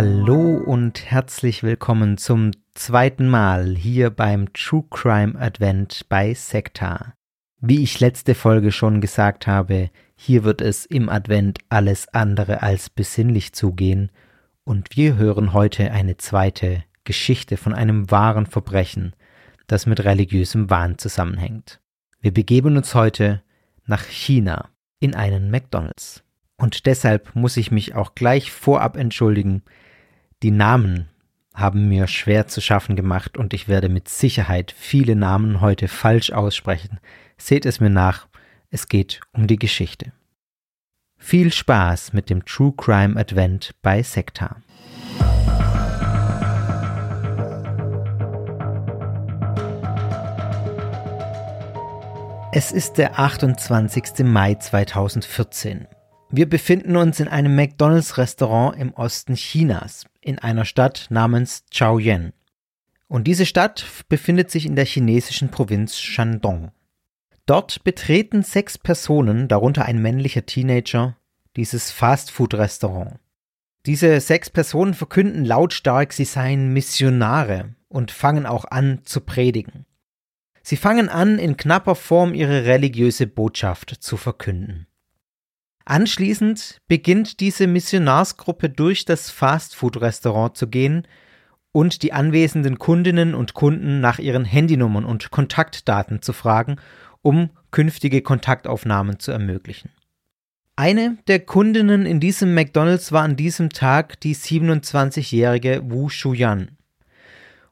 Hallo und herzlich willkommen zum zweiten Mal hier beim True Crime Advent bei Sekta. Wie ich letzte Folge schon gesagt habe, hier wird es im Advent alles andere als besinnlich zugehen und wir hören heute eine zweite Geschichte von einem wahren Verbrechen, das mit religiösem Wahn zusammenhängt. Wir begeben uns heute nach China in einen McDonald's. Und deshalb muss ich mich auch gleich vorab entschuldigen. Die Namen haben mir schwer zu schaffen gemacht und ich werde mit Sicherheit viele Namen heute falsch aussprechen. Seht es mir nach, es geht um die Geschichte. Viel Spaß mit dem True Crime Advent bei Sekta. Es ist der 28. Mai 2014. Wir befinden uns in einem McDonald's-Restaurant im Osten Chinas, in einer Stadt namens Chaoyuan. Und diese Stadt befindet sich in der chinesischen Provinz Shandong. Dort betreten sechs Personen, darunter ein männlicher Teenager, dieses Fastfood-Restaurant. Diese sechs Personen verkünden lautstark, sie seien Missionare und fangen auch an zu predigen. Sie fangen an, in knapper Form ihre religiöse Botschaft zu verkünden. Anschließend beginnt diese Missionarsgruppe durch das Fastfood-Restaurant zu gehen und die anwesenden Kundinnen und Kunden nach ihren Handynummern und Kontaktdaten zu fragen, um künftige Kontaktaufnahmen zu ermöglichen. Eine der Kundinnen in diesem McDonald's war an diesem Tag die 27-jährige Wu Shuyan.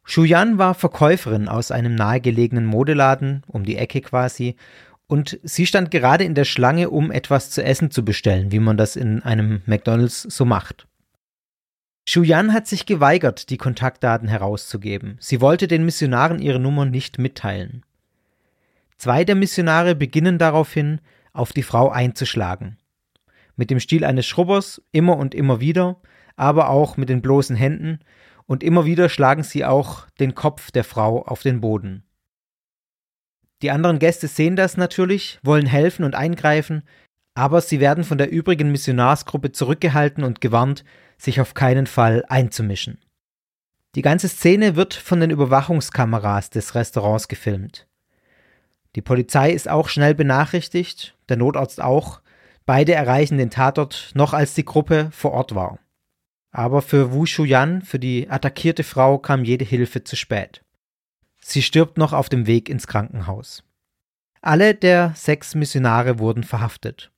Shuyan war Verkäuferin aus einem nahegelegenen Modeladen, um die Ecke quasi, und sie stand gerade in der Schlange, um etwas zu essen zu bestellen, wie man das in einem McDonald's so macht. Shuyan hat sich geweigert, die Kontaktdaten herauszugeben. Sie wollte den Missionaren ihre Nummer nicht mitteilen. Zwei der Missionare beginnen daraufhin, auf die Frau einzuschlagen. Mit dem Stil eines Schrubbers, immer und immer wieder, aber auch mit den bloßen Händen, und immer wieder schlagen sie auch den Kopf der Frau auf den Boden. Die anderen Gäste sehen das natürlich, wollen helfen und eingreifen, aber sie werden von der übrigen Missionarsgruppe zurückgehalten und gewarnt, sich auf keinen Fall einzumischen. Die ganze Szene wird von den Überwachungskameras des Restaurants gefilmt. Die Polizei ist auch schnell benachrichtigt, der Notarzt auch, beide erreichen den Tatort noch als die Gruppe vor Ort war. Aber für Wu Shuyan, für die attackierte Frau, kam jede Hilfe zu spät. Sie stirbt noch auf dem Weg ins Krankenhaus. Alle der sechs Missionare wurden verhaftet.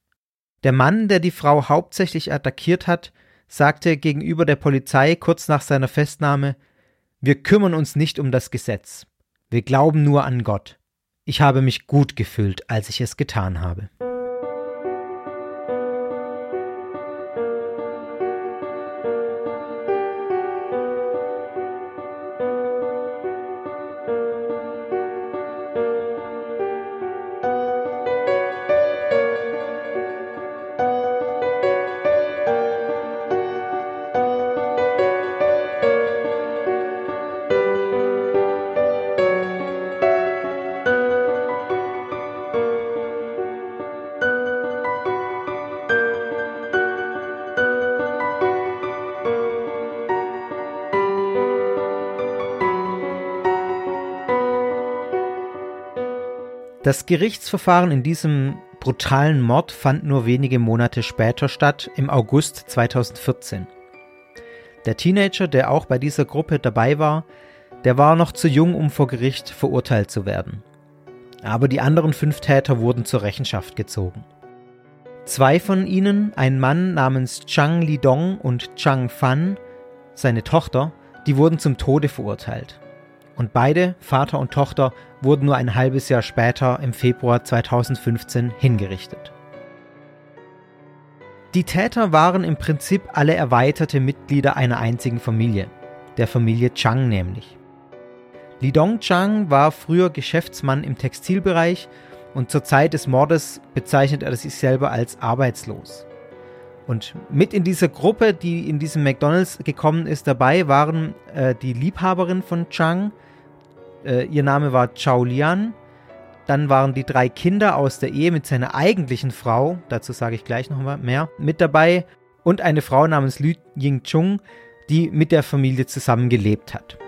Der Mann, der die Frau hauptsächlich attackiert hat, sagte gegenüber der Polizei kurz nach seiner Festnahme Wir kümmern uns nicht um das Gesetz. Wir glauben nur an Gott. Ich habe mich gut gefühlt, als ich es getan habe. Das Gerichtsverfahren in diesem brutalen Mord fand nur wenige Monate später statt, im August 2014. Der Teenager, der auch bei dieser Gruppe dabei war, der war noch zu jung, um vor Gericht verurteilt zu werden. Aber die anderen fünf Täter wurden zur Rechenschaft gezogen. Zwei von ihnen, ein Mann namens Chang Lidong und Chang Fan, seine Tochter, die wurden zum Tode verurteilt und beide, Vater und Tochter, wurden nur ein halbes Jahr später im Februar 2015 hingerichtet. Die Täter waren im Prinzip alle erweiterte Mitglieder einer einzigen Familie, der Familie Chang nämlich. Li Dongchang war früher Geschäftsmann im Textilbereich und zur Zeit des Mordes bezeichnet er sich selber als arbeitslos. Und mit in dieser Gruppe, die in diesem McDonald's gekommen ist, dabei waren äh, die Liebhaberin von Chang, äh, ihr Name war Chao Lian. Dann waren die drei Kinder aus der Ehe mit seiner eigentlichen Frau, dazu sage ich gleich noch mal mehr, mit dabei. Und eine Frau namens Lü Ying Chung, die mit der Familie zusammen gelebt hat.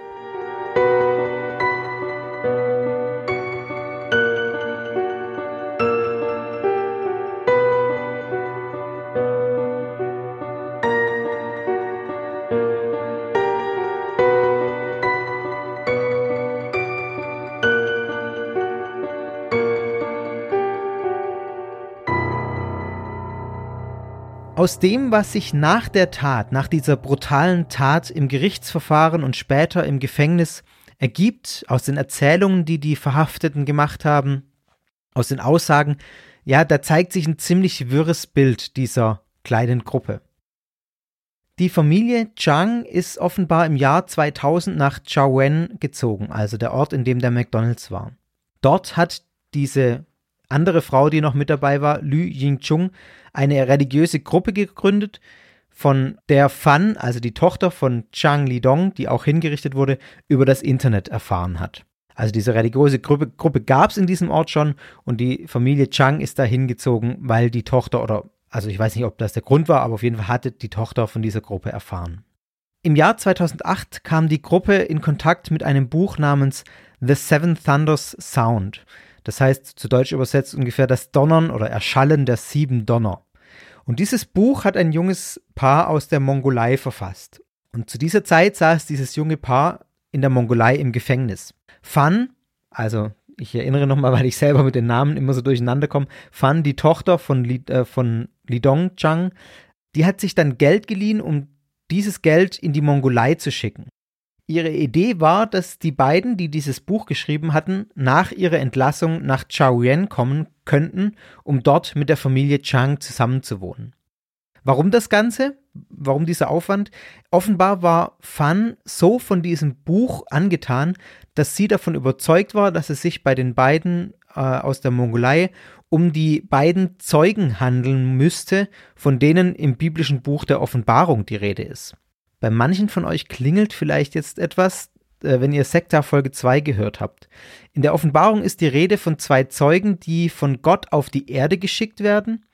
Aus dem, was sich nach der Tat, nach dieser brutalen Tat im Gerichtsverfahren und später im Gefängnis ergibt, aus den Erzählungen, die die Verhafteten gemacht haben, aus den Aussagen, ja, da zeigt sich ein ziemlich wirres Bild dieser kleinen Gruppe. Die Familie Chang ist offenbar im Jahr 2000 nach Chaoen gezogen, also der Ort, in dem der McDonald's war. Dort hat diese andere Frau, die noch mit dabei war, Lü Yingchung, eine religiöse Gruppe gegründet, von der Fan, also die Tochter von Chang Lidong, die auch hingerichtet wurde, über das Internet erfahren hat. Also diese religiöse Gruppe, Gruppe gab es in diesem Ort schon und die Familie Chang ist da hingezogen, weil die Tochter oder, also ich weiß nicht, ob das der Grund war, aber auf jeden Fall hatte die Tochter von dieser Gruppe erfahren. Im Jahr 2008 kam die Gruppe in Kontakt mit einem Buch namens The Seven Thunders Sound. Das heißt zu Deutsch übersetzt ungefähr das Donnern oder Erschallen der sieben Donner. Und dieses Buch hat ein junges Paar aus der Mongolei verfasst. Und zu dieser Zeit saß dieses junge Paar in der Mongolei im Gefängnis. Fan, also ich erinnere nochmal, weil ich selber mit den Namen immer so durcheinander komme, Fan, die Tochter von, Li, äh, von Lidong Chang, die hat sich dann Geld geliehen, um dieses Geld in die Mongolei zu schicken. Ihre Idee war, dass die beiden, die dieses Buch geschrieben hatten, nach ihrer Entlassung nach Chaoyuan kommen könnten, um dort mit der Familie Chang zusammenzuwohnen. Warum das Ganze? Warum dieser Aufwand? Offenbar war Fan so von diesem Buch angetan, dass sie davon überzeugt war, dass es sich bei den beiden äh, aus der Mongolei um die beiden Zeugen handeln müsste, von denen im biblischen Buch der Offenbarung die Rede ist. Bei manchen von euch klingelt vielleicht jetzt etwas, äh, wenn ihr Sekta Folge 2 gehört habt. In der Offenbarung ist die Rede von zwei Zeugen, die von Gott auf die Erde geschickt werden,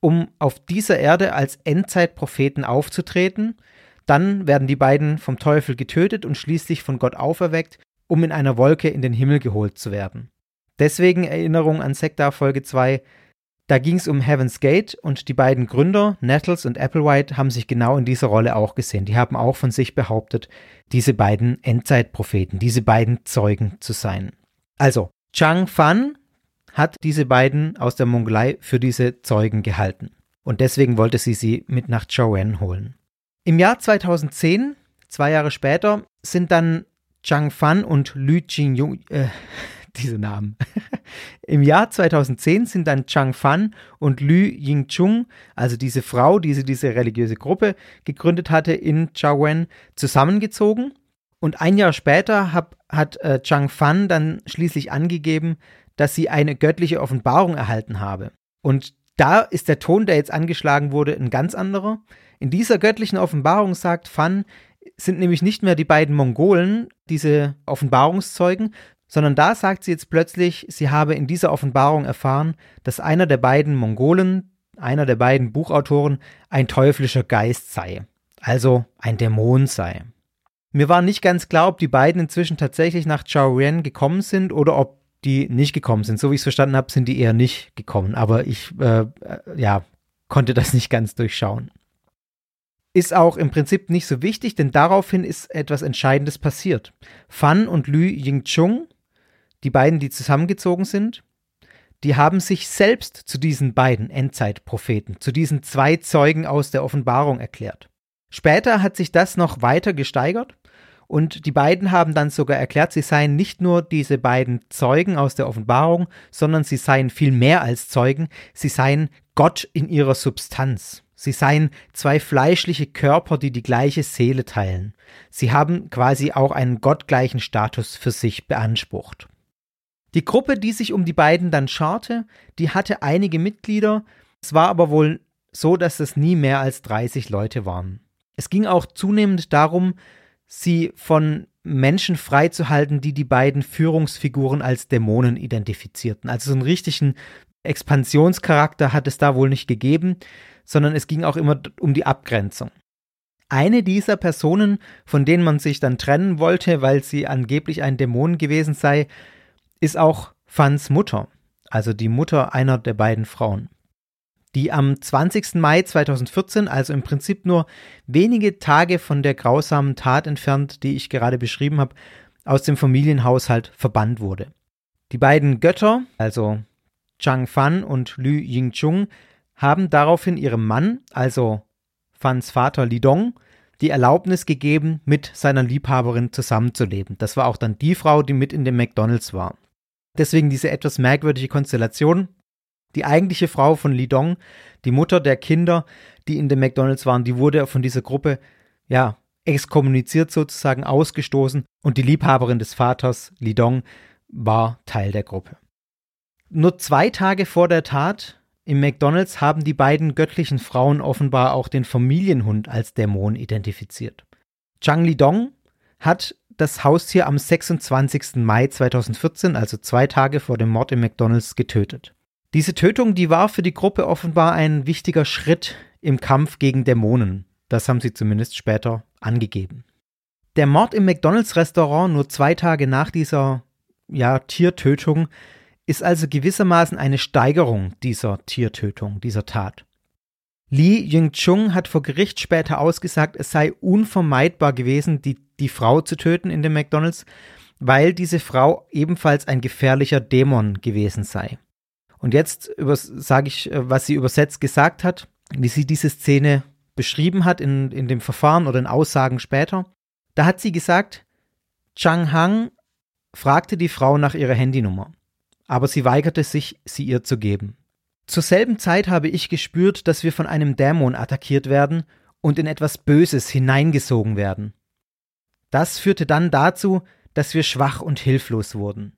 um auf dieser Erde als Endzeitpropheten aufzutreten. Dann werden die beiden vom Teufel getötet und schließlich von Gott auferweckt, um in einer Wolke in den Himmel geholt zu werden. Deswegen Erinnerung an Sekta Folge 2, da ging es um Heaven's Gate und die beiden Gründer, Nettles und Applewhite, haben sich genau in dieser Rolle auch gesehen. Die haben auch von sich behauptet, diese beiden Endzeitpropheten, diese beiden Zeugen zu sein. Also, Chang Fan hat diese beiden aus der Mongolei für diese Zeugen gehalten. Und deswegen wollte sie sie mit nach Chowen holen. Im Jahr 2010, zwei Jahre später, sind dann Chang Fan und Lü Jing äh, diese Namen. Im Jahr 2010 sind dann Chang Fan und Lü Yingchung, also diese Frau, die sie diese religiöse Gruppe gegründet hatte in Chaowen, zusammengezogen. Und ein Jahr später hab, hat äh, Chang Fan dann schließlich angegeben, dass sie eine göttliche Offenbarung erhalten habe. Und da ist der Ton, der jetzt angeschlagen wurde, ein ganz anderer. In dieser göttlichen Offenbarung sagt Fan, sind nämlich nicht mehr die beiden Mongolen, diese Offenbarungszeugen, sondern da sagt sie jetzt plötzlich, sie habe in dieser Offenbarung erfahren, dass einer der beiden Mongolen, einer der beiden Buchautoren, ein teuflischer Geist sei, also ein Dämon sei. Mir war nicht ganz klar, ob die beiden inzwischen tatsächlich nach Chaoren gekommen sind oder ob die nicht gekommen sind. So wie ich es verstanden habe, sind die eher nicht gekommen, aber ich äh, äh, ja, konnte das nicht ganz durchschauen. Ist auch im Prinzip nicht so wichtig, denn daraufhin ist etwas Entscheidendes passiert. Fan und Lü Yingchung die beiden, die zusammengezogen sind, die haben sich selbst zu diesen beiden Endzeitpropheten, zu diesen zwei Zeugen aus der Offenbarung erklärt. Später hat sich das noch weiter gesteigert und die beiden haben dann sogar erklärt, sie seien nicht nur diese beiden Zeugen aus der Offenbarung, sondern sie seien viel mehr als Zeugen, sie seien Gott in ihrer Substanz. Sie seien zwei fleischliche Körper, die die gleiche Seele teilen. Sie haben quasi auch einen gottgleichen Status für sich beansprucht. Die Gruppe, die sich um die beiden dann scharte, die hatte einige Mitglieder. Es war aber wohl so, dass es nie mehr als 30 Leute waren. Es ging auch zunehmend darum, sie von Menschen freizuhalten, die die beiden Führungsfiguren als Dämonen identifizierten. Also so einen richtigen Expansionscharakter hat es da wohl nicht gegeben, sondern es ging auch immer um die Abgrenzung. Eine dieser Personen, von denen man sich dann trennen wollte, weil sie angeblich ein Dämon gewesen sei, ist auch Fans Mutter, also die Mutter einer der beiden Frauen, die am 20. Mai 2014, also im Prinzip nur wenige Tage von der grausamen Tat entfernt, die ich gerade beschrieben habe, aus dem Familienhaushalt verbannt wurde. Die beiden Götter, also Chang Fan und Lü Yingchung, haben daraufhin ihrem Mann, also Fans Vater Li Dong, die Erlaubnis gegeben, mit seiner Liebhaberin zusammenzuleben. Das war auch dann die Frau, die mit in dem McDonalds war. Deswegen diese etwas merkwürdige Konstellation. Die eigentliche Frau von Li Dong, die Mutter der Kinder, die in dem McDonalds waren, die wurde von dieser Gruppe, ja, exkommuniziert sozusagen, ausgestoßen und die Liebhaberin des Vaters, Li Dong, war Teil der Gruppe. Nur zwei Tage vor der Tat im McDonald's haben die beiden göttlichen Frauen offenbar auch den Familienhund als Dämon identifiziert. Chang Lidong hat das Haustier am 26. Mai 2014, also zwei Tage vor dem Mord im McDonald's, getötet. Diese Tötung, die war für die Gruppe offenbar ein wichtiger Schritt im Kampf gegen Dämonen. Das haben sie zumindest später angegeben. Der Mord im McDonald's Restaurant nur zwei Tage nach dieser ja, Tiertötung ist also gewissermaßen eine Steigerung dieser Tiertötung, dieser Tat. Li Yingchung hat vor Gericht später ausgesagt, es sei unvermeidbar gewesen, die, die Frau zu töten in dem McDonalds, weil diese Frau ebenfalls ein gefährlicher Dämon gewesen sei. Und jetzt sage ich, äh, was sie übersetzt gesagt hat, wie sie diese Szene beschrieben hat in, in dem Verfahren oder in Aussagen später. Da hat sie gesagt, Chang Hang fragte die Frau nach ihrer Handynummer aber sie weigerte sich, sie ihr zu geben. Zur selben Zeit habe ich gespürt, dass wir von einem Dämon attackiert werden und in etwas Böses hineingesogen werden. Das führte dann dazu, dass wir schwach und hilflos wurden.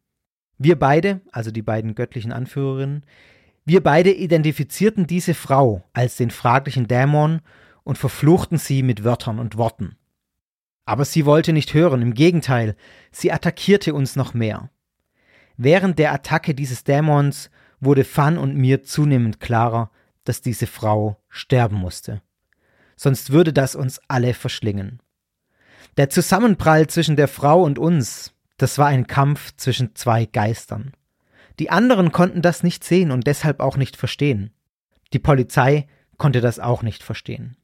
Wir beide, also die beiden göttlichen Anführerinnen, wir beide identifizierten diese Frau als den fraglichen Dämon und verfluchten sie mit Wörtern und Worten. Aber sie wollte nicht hören, im Gegenteil, sie attackierte uns noch mehr. Während der Attacke dieses Dämons wurde Fan und mir zunehmend klarer, dass diese Frau sterben musste. Sonst würde das uns alle verschlingen. Der Zusammenprall zwischen der Frau und uns, das war ein Kampf zwischen zwei Geistern. Die anderen konnten das nicht sehen und deshalb auch nicht verstehen. Die Polizei konnte das auch nicht verstehen.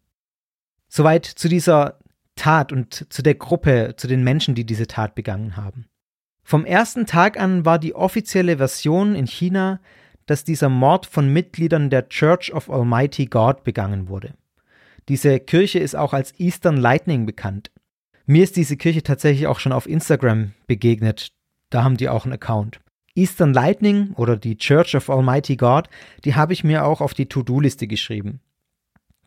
Soweit zu dieser Tat und zu der Gruppe, zu den Menschen, die diese Tat begangen haben. Vom ersten Tag an war die offizielle Version in China, dass dieser Mord von Mitgliedern der Church of Almighty God begangen wurde. Diese Kirche ist auch als Eastern Lightning bekannt. Mir ist diese Kirche tatsächlich auch schon auf Instagram begegnet. Da haben die auch einen Account. Eastern Lightning oder die Church of Almighty God, die habe ich mir auch auf die To-Do-Liste geschrieben.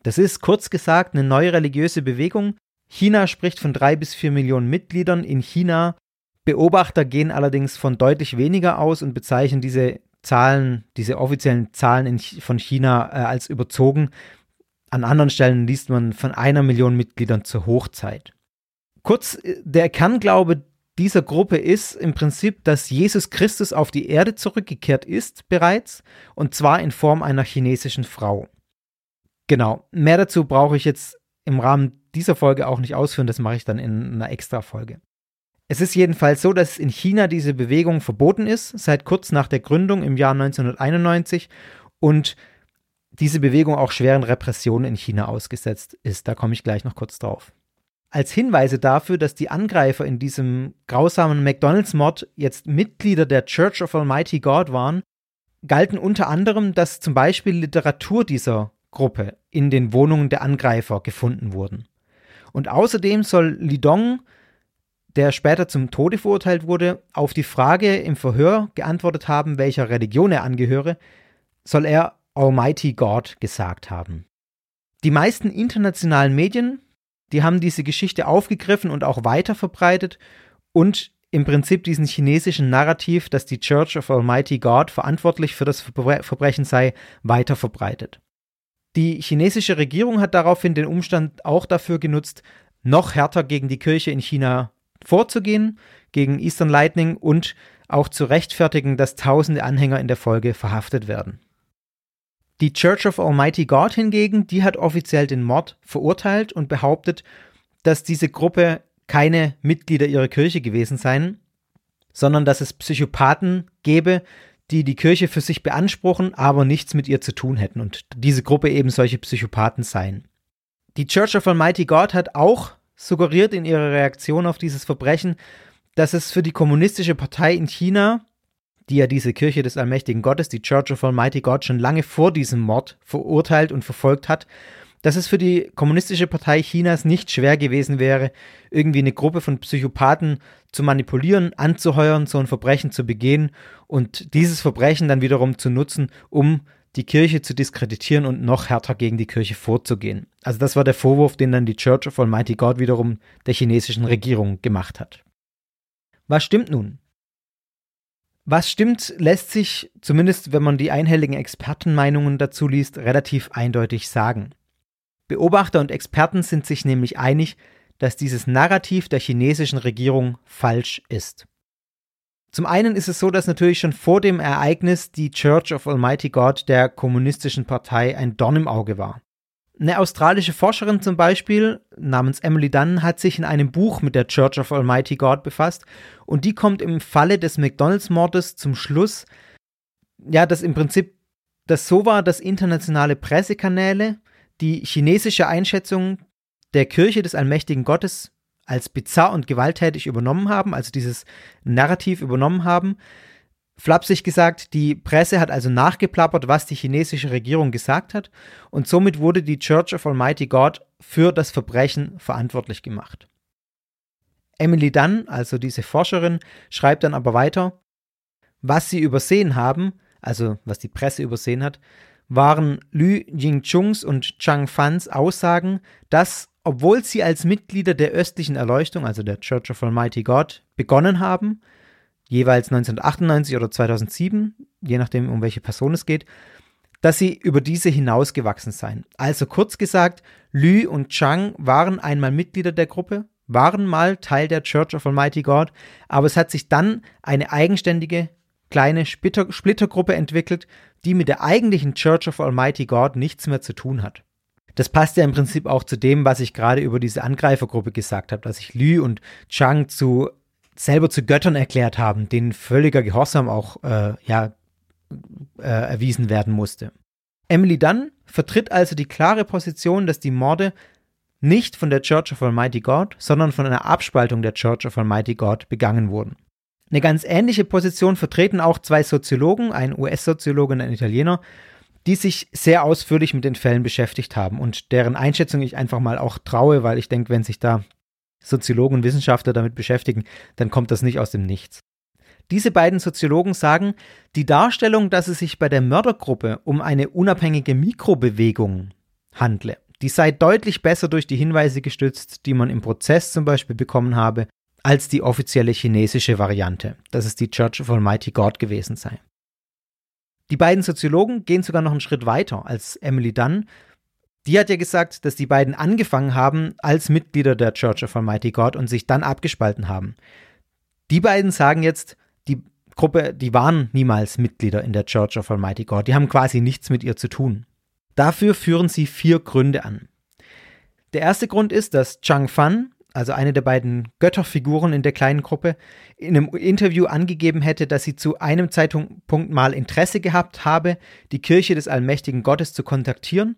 Das ist kurz gesagt eine neue religiöse Bewegung. China spricht von drei bis vier Millionen Mitgliedern. In China Beobachter gehen allerdings von deutlich weniger aus und bezeichnen diese Zahlen, diese offiziellen Zahlen in, von China äh, als überzogen. An anderen Stellen liest man von einer Million Mitgliedern zur Hochzeit. Kurz, äh, der Kernglaube dieser Gruppe ist im Prinzip, dass Jesus Christus auf die Erde zurückgekehrt ist bereits, und zwar in Form einer chinesischen Frau. Genau, mehr dazu brauche ich jetzt im Rahmen dieser Folge auch nicht ausführen, das mache ich dann in einer extra Folge. Es ist jedenfalls so, dass in China diese Bewegung verboten ist, seit kurz nach der Gründung im Jahr 1991 und diese Bewegung auch schweren Repressionen in China ausgesetzt ist. Da komme ich gleich noch kurz drauf. Als Hinweise dafür, dass die Angreifer in diesem grausamen McDonalds-Mord jetzt Mitglieder der Church of Almighty God waren, galten unter anderem, dass zum Beispiel Literatur dieser Gruppe in den Wohnungen der Angreifer gefunden wurden. Und außerdem soll Lidong der später zum Tode verurteilt wurde, auf die Frage im Verhör geantwortet haben, welcher Religion er angehöre, soll er Almighty God gesagt haben. Die meisten internationalen Medien, die haben diese Geschichte aufgegriffen und auch weiter verbreitet und im Prinzip diesen chinesischen Narrativ, dass die Church of Almighty God verantwortlich für das Verbrechen sei, weiter verbreitet. Die chinesische Regierung hat daraufhin den Umstand auch dafür genutzt, noch härter gegen die Kirche in China vorzugehen gegen Eastern Lightning und auch zu rechtfertigen, dass tausende Anhänger in der Folge verhaftet werden. Die Church of Almighty God hingegen, die hat offiziell den Mord verurteilt und behauptet, dass diese Gruppe keine Mitglieder ihrer Kirche gewesen seien, sondern dass es Psychopathen gäbe, die die Kirche für sich beanspruchen, aber nichts mit ihr zu tun hätten und diese Gruppe eben solche Psychopathen seien. Die Church of Almighty God hat auch suggeriert in ihrer Reaktion auf dieses Verbrechen, dass es für die kommunistische Partei in China, die ja diese Kirche des allmächtigen Gottes, die Church of Almighty God, schon lange vor diesem Mord verurteilt und verfolgt hat, dass es für die kommunistische Partei Chinas nicht schwer gewesen wäre, irgendwie eine Gruppe von Psychopathen zu manipulieren, anzuheuern, so ein Verbrechen zu begehen und dieses Verbrechen dann wiederum zu nutzen, um die Kirche zu diskreditieren und noch härter gegen die Kirche vorzugehen. Also das war der Vorwurf, den dann die Church of Almighty God wiederum der chinesischen Regierung gemacht hat. Was stimmt nun? Was stimmt, lässt sich, zumindest wenn man die einhelligen Expertenmeinungen dazu liest, relativ eindeutig sagen. Beobachter und Experten sind sich nämlich einig, dass dieses Narrativ der chinesischen Regierung falsch ist. Zum einen ist es so, dass natürlich schon vor dem Ereignis die Church of Almighty God der kommunistischen Partei ein Dorn im Auge war. Eine australische Forscherin zum Beispiel namens Emily Dunn hat sich in einem Buch mit der Church of Almighty God befasst und die kommt im Falle des McDonalds-Mordes zum Schluss, ja, dass im Prinzip das so war, dass internationale Pressekanäle die chinesische Einschätzung der Kirche des allmächtigen Gottes als bizarr und gewalttätig übernommen haben, also dieses Narrativ übernommen haben. Flapsig gesagt, die Presse hat also nachgeplappert, was die chinesische Regierung gesagt hat, und somit wurde die Church of Almighty God für das Verbrechen verantwortlich gemacht. Emily Dunn, also diese Forscherin, schreibt dann aber weiter, was sie übersehen haben, also was die Presse übersehen hat, waren Lü Yingchungs und Chang Fans Aussagen, dass, obwohl sie als Mitglieder der östlichen Erleuchtung, also der Church of Almighty God, begonnen haben, jeweils 1998 oder 2007, je nachdem, um welche Person es geht, dass sie über diese hinausgewachsen seien. Also kurz gesagt, Lü und Chang waren einmal Mitglieder der Gruppe, waren mal Teil der Church of Almighty God, aber es hat sich dann eine eigenständige kleine Splitter Splittergruppe entwickelt, die mit der eigentlichen Church of Almighty God nichts mehr zu tun hat. Das passt ja im Prinzip auch zu dem, was ich gerade über diese Angreifergruppe gesagt habe, dass sich Lü und Chang zu selber zu Göttern erklärt haben, denen völliger Gehorsam auch äh, ja, äh, erwiesen werden musste. Emily Dunn vertritt also die klare Position, dass die Morde nicht von der Church of Almighty God, sondern von einer Abspaltung der Church of Almighty God begangen wurden. Eine ganz ähnliche Position vertreten auch zwei Soziologen, ein US-Soziologe und ein Italiener, die sich sehr ausführlich mit den Fällen beschäftigt haben und deren Einschätzung ich einfach mal auch traue, weil ich denke, wenn sich da Soziologen und Wissenschaftler damit beschäftigen, dann kommt das nicht aus dem Nichts. Diese beiden Soziologen sagen, die Darstellung, dass es sich bei der Mördergruppe um eine unabhängige Mikrobewegung handle, die sei deutlich besser durch die Hinweise gestützt, die man im Prozess zum Beispiel bekommen habe, als die offizielle chinesische Variante, dass es die Church of Almighty God gewesen sei. Die beiden Soziologen gehen sogar noch einen Schritt weiter als Emily Dunn. Die hat ja gesagt, dass die beiden angefangen haben als Mitglieder der Church of Almighty God und sich dann abgespalten haben. Die beiden sagen jetzt, die Gruppe, die waren niemals Mitglieder in der Church of Almighty God. Die haben quasi nichts mit ihr zu tun. Dafür führen sie vier Gründe an. Der erste Grund ist, dass Chang Fan, also eine der beiden Götterfiguren in der kleinen Gruppe, in einem Interview angegeben hätte, dass sie zu einem Zeitpunkt mal Interesse gehabt habe, die Kirche des allmächtigen Gottes zu kontaktieren,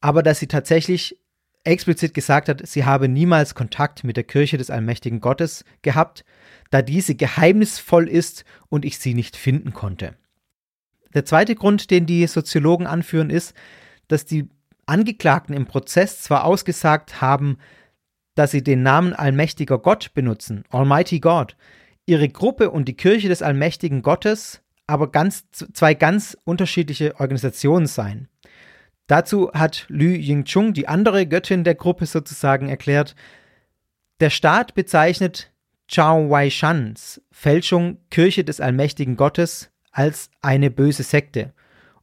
aber dass sie tatsächlich explizit gesagt hat, sie habe niemals Kontakt mit der Kirche des allmächtigen Gottes gehabt, da diese geheimnisvoll ist und ich sie nicht finden konnte. Der zweite Grund, den die Soziologen anführen, ist, dass die Angeklagten im Prozess zwar ausgesagt haben, dass sie den Namen allmächtiger Gott benutzen, Almighty God, ihre Gruppe und die Kirche des allmächtigen Gottes aber ganz, zwei ganz unterschiedliche Organisationen seien. Dazu hat Lü Yingchung, die andere Göttin der Gruppe sozusagen, erklärt, der Staat bezeichnet Chao Wei-shans Fälschung Kirche des allmächtigen Gottes als eine böse Sekte.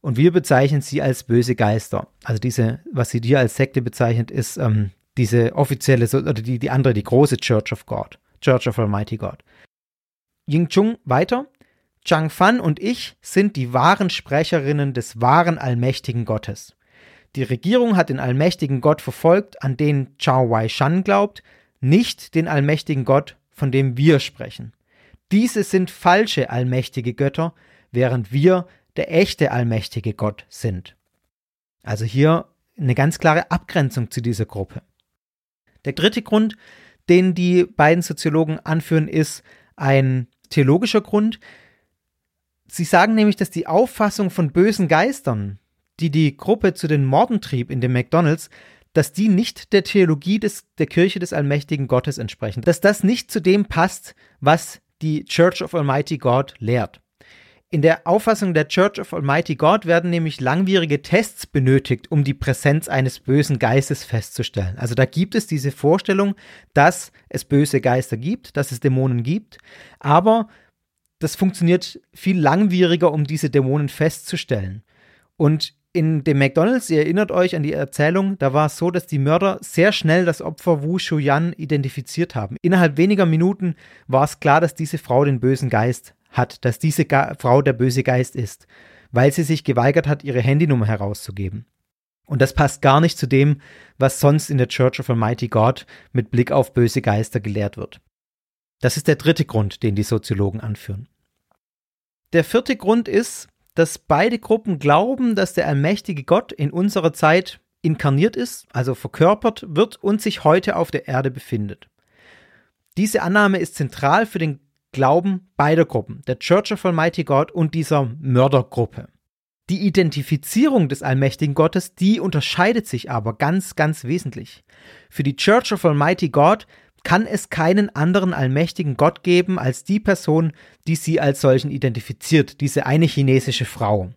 Und wir bezeichnen sie als böse Geister. Also diese, was sie dir als Sekte bezeichnet, ist ähm, diese offizielle, oder die, die andere, die große Church of God, Church of Almighty God. Ying Chung weiter. Chang Fan und ich sind die wahren Sprecherinnen des wahren allmächtigen Gottes. Die Regierung hat den allmächtigen Gott verfolgt, an den Chao Wai Shan glaubt, nicht den allmächtigen Gott, von dem wir sprechen. Diese sind falsche allmächtige Götter, während wir der echte allmächtige Gott sind. Also hier eine ganz klare Abgrenzung zu dieser Gruppe. Der dritte Grund, den die beiden Soziologen anführen, ist ein theologischer Grund. Sie sagen nämlich, dass die Auffassung von bösen Geistern, die die Gruppe zu den Morden trieb in dem McDonalds, dass die nicht der Theologie des, der Kirche des allmächtigen Gottes entsprechen, dass das nicht zu dem passt, was die Church of Almighty God lehrt. In der Auffassung der Church of Almighty God werden nämlich langwierige Tests benötigt, um die Präsenz eines bösen Geistes festzustellen. Also da gibt es diese Vorstellung, dass es böse Geister gibt, dass es Dämonen gibt, aber das funktioniert viel langwieriger, um diese Dämonen festzustellen. Und in dem McDonalds, ihr erinnert euch an die Erzählung, da war es so, dass die Mörder sehr schnell das Opfer Wu Shuyan identifiziert haben. Innerhalb weniger Minuten war es klar, dass diese Frau den bösen Geist hat, dass diese Ga Frau der böse Geist ist, weil sie sich geweigert hat, ihre Handynummer herauszugeben. Und das passt gar nicht zu dem, was sonst in der Church of Almighty God mit Blick auf böse Geister gelehrt wird. Das ist der dritte Grund, den die Soziologen anführen. Der vierte Grund ist, dass beide Gruppen glauben, dass der allmächtige Gott in unserer Zeit inkarniert ist, also verkörpert wird und sich heute auf der Erde befindet. Diese Annahme ist zentral für den Glauben beider Gruppen, der Church of Almighty God und dieser Mördergruppe. Die Identifizierung des allmächtigen Gottes, die unterscheidet sich aber ganz, ganz wesentlich. Für die Church of Almighty God kann es keinen anderen allmächtigen Gott geben als die Person, die sie als solchen identifiziert, diese eine chinesische Frau,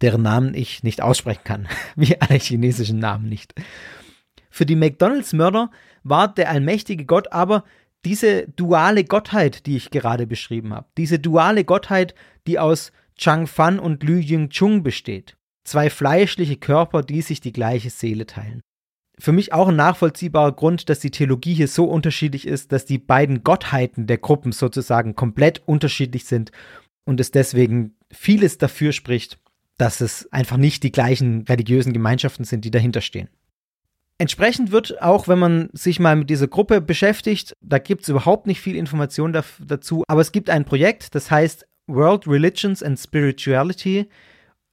deren Namen ich nicht aussprechen kann, wie alle chinesischen Namen nicht. Für die McDonalds-Mörder war der allmächtige Gott aber diese duale Gottheit, die ich gerade beschrieben habe, diese duale Gottheit, die aus Chang Fan und Lü Ying Chung besteht. Zwei fleischliche Körper, die sich die gleiche Seele teilen für mich auch ein nachvollziehbarer Grund, dass die Theologie hier so unterschiedlich ist, dass die beiden Gottheiten der Gruppen sozusagen komplett unterschiedlich sind und es deswegen vieles dafür spricht, dass es einfach nicht die gleichen religiösen Gemeinschaften sind, die dahinter stehen. Entsprechend wird auch, wenn man sich mal mit dieser Gruppe beschäftigt, da gibt es überhaupt nicht viel Information dazu, aber es gibt ein Projekt, das heißt World Religions and Spirituality,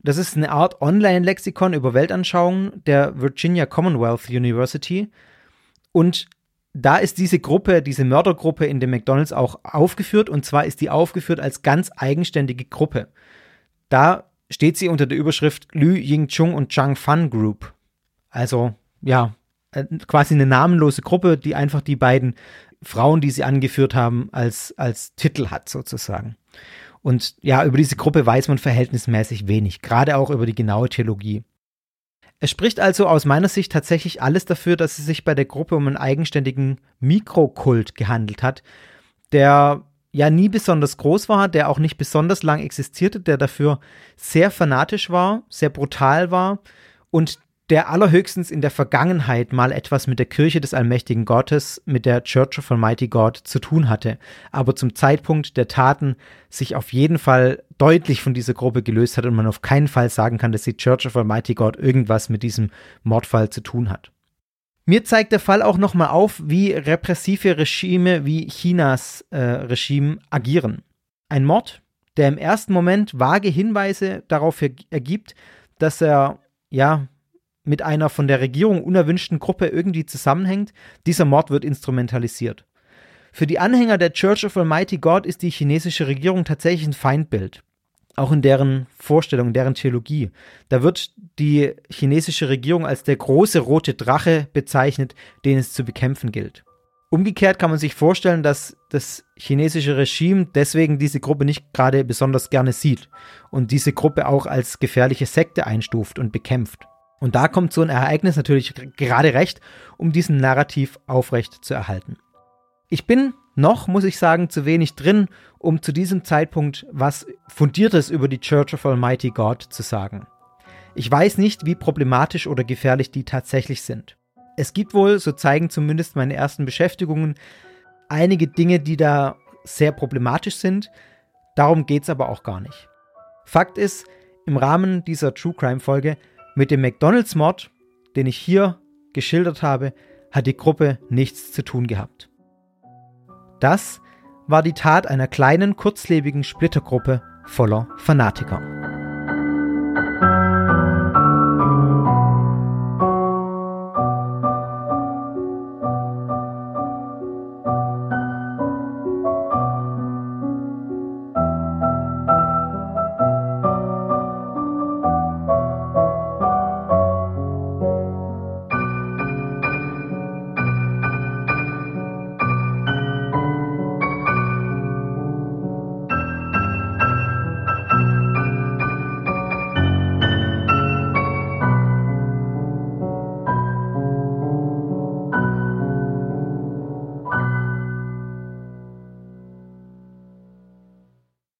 das ist eine Art Online-Lexikon über Weltanschauungen der Virginia Commonwealth University. Und da ist diese Gruppe, diese Mördergruppe in dem McDonalds auch aufgeführt. Und zwar ist die aufgeführt als ganz eigenständige Gruppe. Da steht sie unter der Überschrift Lü Yingchung und Zhang Fan Group. Also, ja, äh, quasi eine namenlose Gruppe, die einfach die beiden Frauen, die sie angeführt haben, als, als Titel hat, sozusagen. Und ja, über diese Gruppe weiß man verhältnismäßig wenig, gerade auch über die genaue Theologie. Es spricht also aus meiner Sicht tatsächlich alles dafür, dass es sich bei der Gruppe um einen eigenständigen Mikrokult gehandelt hat, der ja nie besonders groß war, der auch nicht besonders lang existierte, der dafür sehr fanatisch war, sehr brutal war und der allerhöchstens in der Vergangenheit mal etwas mit der Kirche des allmächtigen Gottes, mit der Church of Almighty God zu tun hatte, aber zum Zeitpunkt der Taten sich auf jeden Fall deutlich von dieser Gruppe gelöst hat und man auf keinen Fall sagen kann, dass die Church of Almighty God irgendwas mit diesem Mordfall zu tun hat. Mir zeigt der Fall auch nochmal auf, wie repressive Regime wie Chinas äh, Regime agieren. Ein Mord, der im ersten Moment vage Hinweise darauf ergibt, dass er ja mit einer von der Regierung unerwünschten Gruppe irgendwie zusammenhängt, dieser Mord wird instrumentalisiert. Für die Anhänger der Church of Almighty God ist die chinesische Regierung tatsächlich ein Feindbild. Auch in deren Vorstellung, in deren Theologie. Da wird die chinesische Regierung als der große rote Drache bezeichnet, den es zu bekämpfen gilt. Umgekehrt kann man sich vorstellen, dass das chinesische Regime deswegen diese Gruppe nicht gerade besonders gerne sieht und diese Gruppe auch als gefährliche Sekte einstuft und bekämpft. Und da kommt so ein Ereignis natürlich gerade recht, um diesen Narrativ aufrecht zu erhalten. Ich bin noch, muss ich sagen, zu wenig drin, um zu diesem Zeitpunkt was Fundiertes über die Church of Almighty God zu sagen. Ich weiß nicht, wie problematisch oder gefährlich die tatsächlich sind. Es gibt wohl, so zeigen zumindest meine ersten Beschäftigungen, einige Dinge, die da sehr problematisch sind. Darum geht's aber auch gar nicht. Fakt ist, im Rahmen dieser True Crime Folge mit dem McDonald's-Mord, den ich hier geschildert habe, hat die Gruppe nichts zu tun gehabt. Das war die Tat einer kleinen, kurzlebigen Splittergruppe voller Fanatiker.